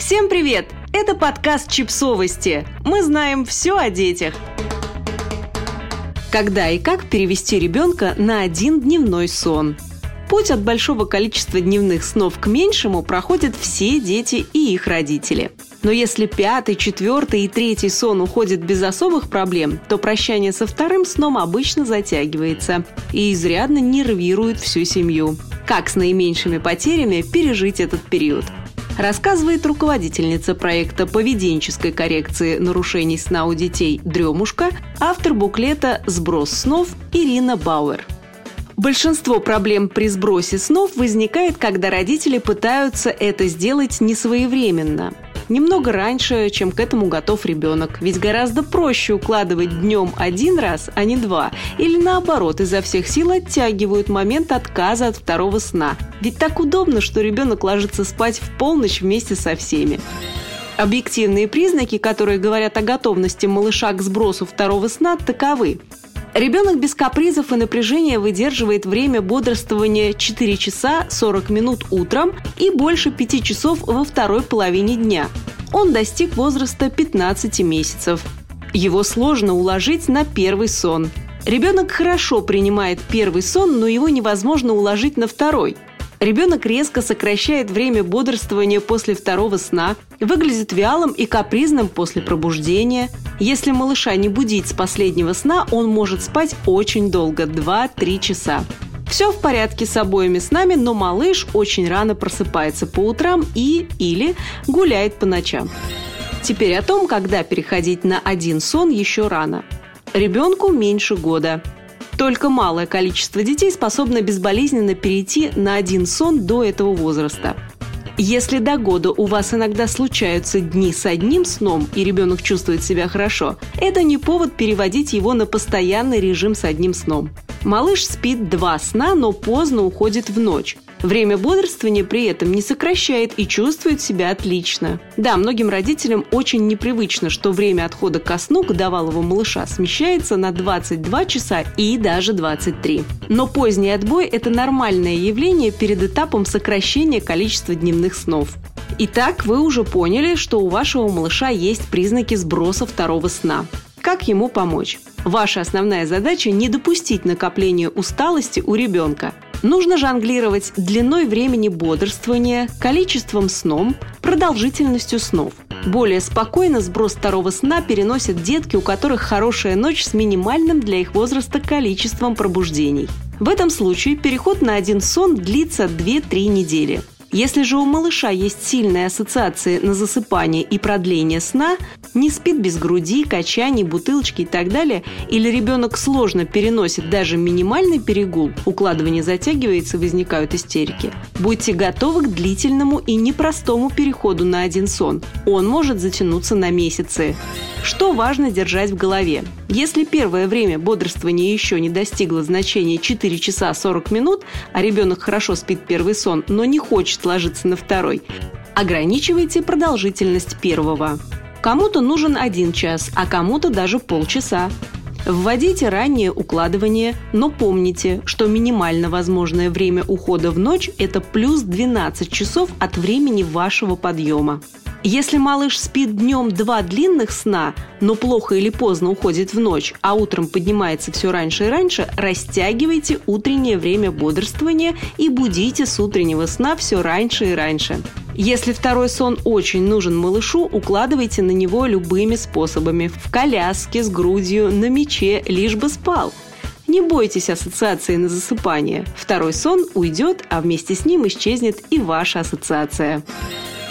Всем привет! Это подкаст «Чипсовости». Мы знаем все о детях. Когда и как перевести ребенка на один дневной сон? Путь от большого количества дневных снов к меньшему проходят все дети и их родители. Но если пятый, четвертый и третий сон уходят без особых проблем, то прощание со вторым сном обычно затягивается и изрядно нервирует всю семью. Как с наименьшими потерями пережить этот период? Рассказывает руководительница проекта поведенческой коррекции нарушений сна у детей «Дремушка», автор буклета «Сброс снов» Ирина Бауэр. Большинство проблем при сбросе снов возникает, когда родители пытаются это сделать несвоевременно – немного раньше, чем к этому готов ребенок. Ведь гораздо проще укладывать днем один раз, а не два. Или наоборот, изо всех сил оттягивают момент отказа от второго сна. Ведь так удобно, что ребенок ложится спать в полночь вместе со всеми. Объективные признаки, которые говорят о готовности малыша к сбросу второго сна, таковы. Ребенок без капризов и напряжения выдерживает время бодрствования 4 часа 40 минут утром и больше 5 часов во второй половине дня. Он достиг возраста 15 месяцев. Его сложно уложить на первый сон. Ребенок хорошо принимает первый сон, но его невозможно уложить на второй – Ребенок резко сокращает время бодрствования после второго сна, выглядит вялым и капризным после пробуждения. Если малыша не будить с последнего сна, он может спать очень долго – 2-3 часа. Все в порядке с обоими снами, но малыш очень рано просыпается по утрам и или гуляет по ночам. Теперь о том, когда переходить на один сон еще рано. Ребенку меньше года – только малое количество детей способно безболезненно перейти на один сон до этого возраста. Если до года у вас иногда случаются дни с одним сном, и ребенок чувствует себя хорошо, это не повод переводить его на постоянный режим с одним сном. Малыш спит два сна, но поздно уходит в ночь. Время бодрствования при этом не сокращает и чувствует себя отлично. Да, многим родителям очень непривычно, что время отхода ко сну годовалого малыша смещается на 22 часа и даже 23. Но поздний отбой – это нормальное явление перед этапом сокращения количества дневных снов. Итак, вы уже поняли, что у вашего малыша есть признаки сброса второго сна. Как ему помочь? Ваша основная задача – не допустить накопления усталости у ребенка – Нужно жонглировать длиной времени бодрствования, количеством сном, продолжительностью снов. Более спокойно сброс второго сна переносят детки, у которых хорошая ночь с минимальным для их возраста количеством пробуждений. В этом случае переход на один сон длится 2-3 недели. Если же у малыша есть сильные ассоциации на засыпание и продление сна, не спит без груди, качаний, бутылочки и так далее, или ребенок сложно переносит даже минимальный перегул, укладывание затягивается, возникают истерики, будьте готовы к длительному и непростому переходу на один сон. Он может затянуться на месяцы. Что важно держать в голове? Если первое время бодрствования еще не достигло значения 4 часа 40 минут, а ребенок хорошо спит первый сон, но не хочет ложиться на второй, ограничивайте продолжительность первого. Кому-то нужен один час, а кому-то даже полчаса. Вводите раннее укладывание, но помните, что минимально возможное время ухода в ночь – это плюс 12 часов от времени вашего подъема. Если малыш спит днем два длинных сна, но плохо или поздно уходит в ночь, а утром поднимается все раньше и раньше, растягивайте утреннее время бодрствования и будите с утреннего сна все раньше и раньше. Если второй сон очень нужен малышу, укладывайте на него любыми способами. В коляске, с грудью, на мече, лишь бы спал. Не бойтесь ассоциации на засыпание. Второй сон уйдет, а вместе с ним исчезнет и ваша ассоциация.